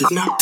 No.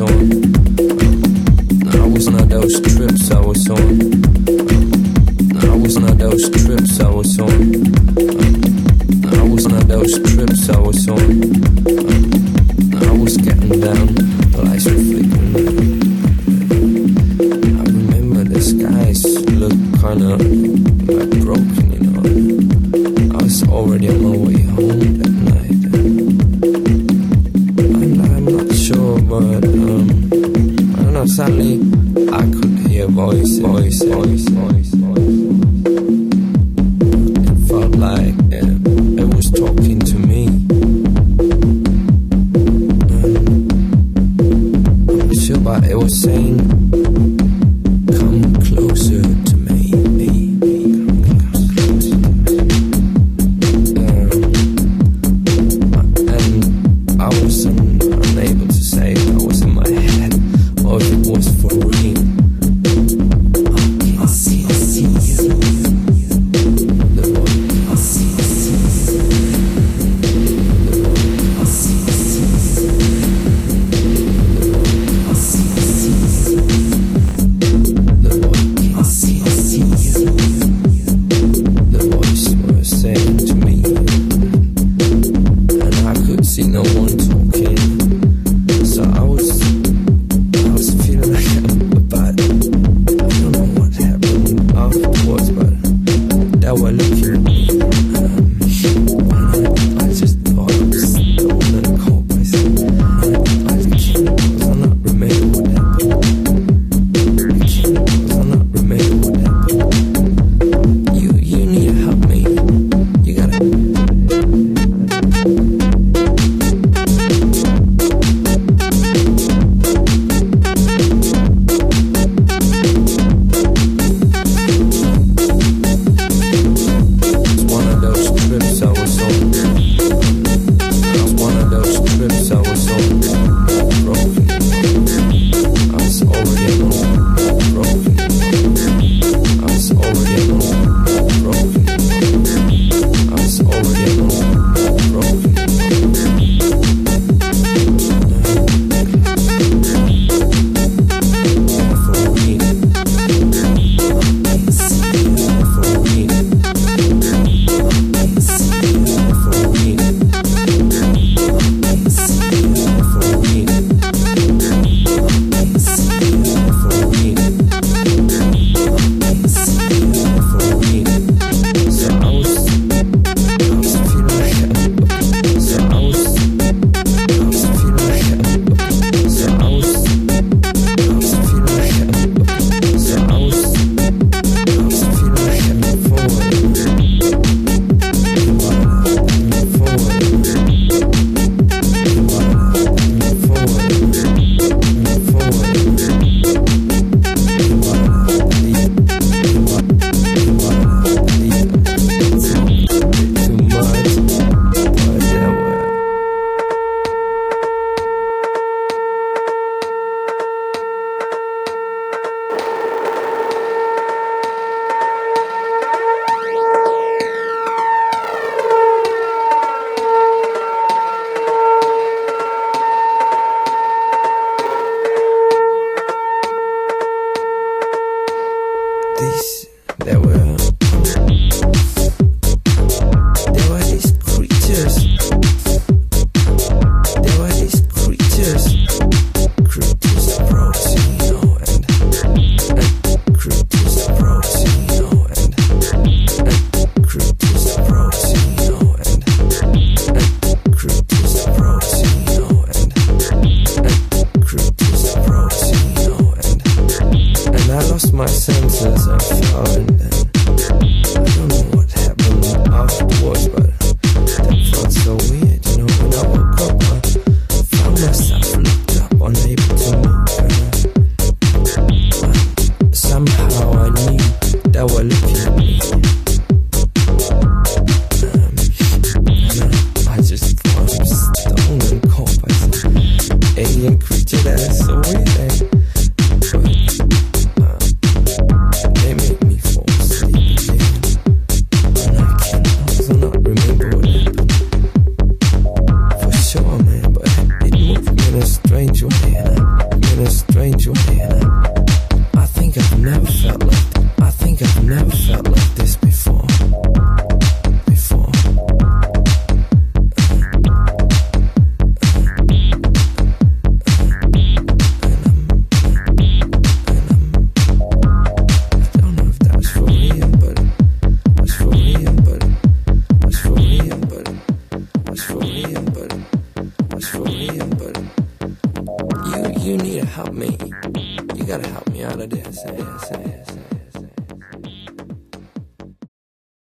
Strange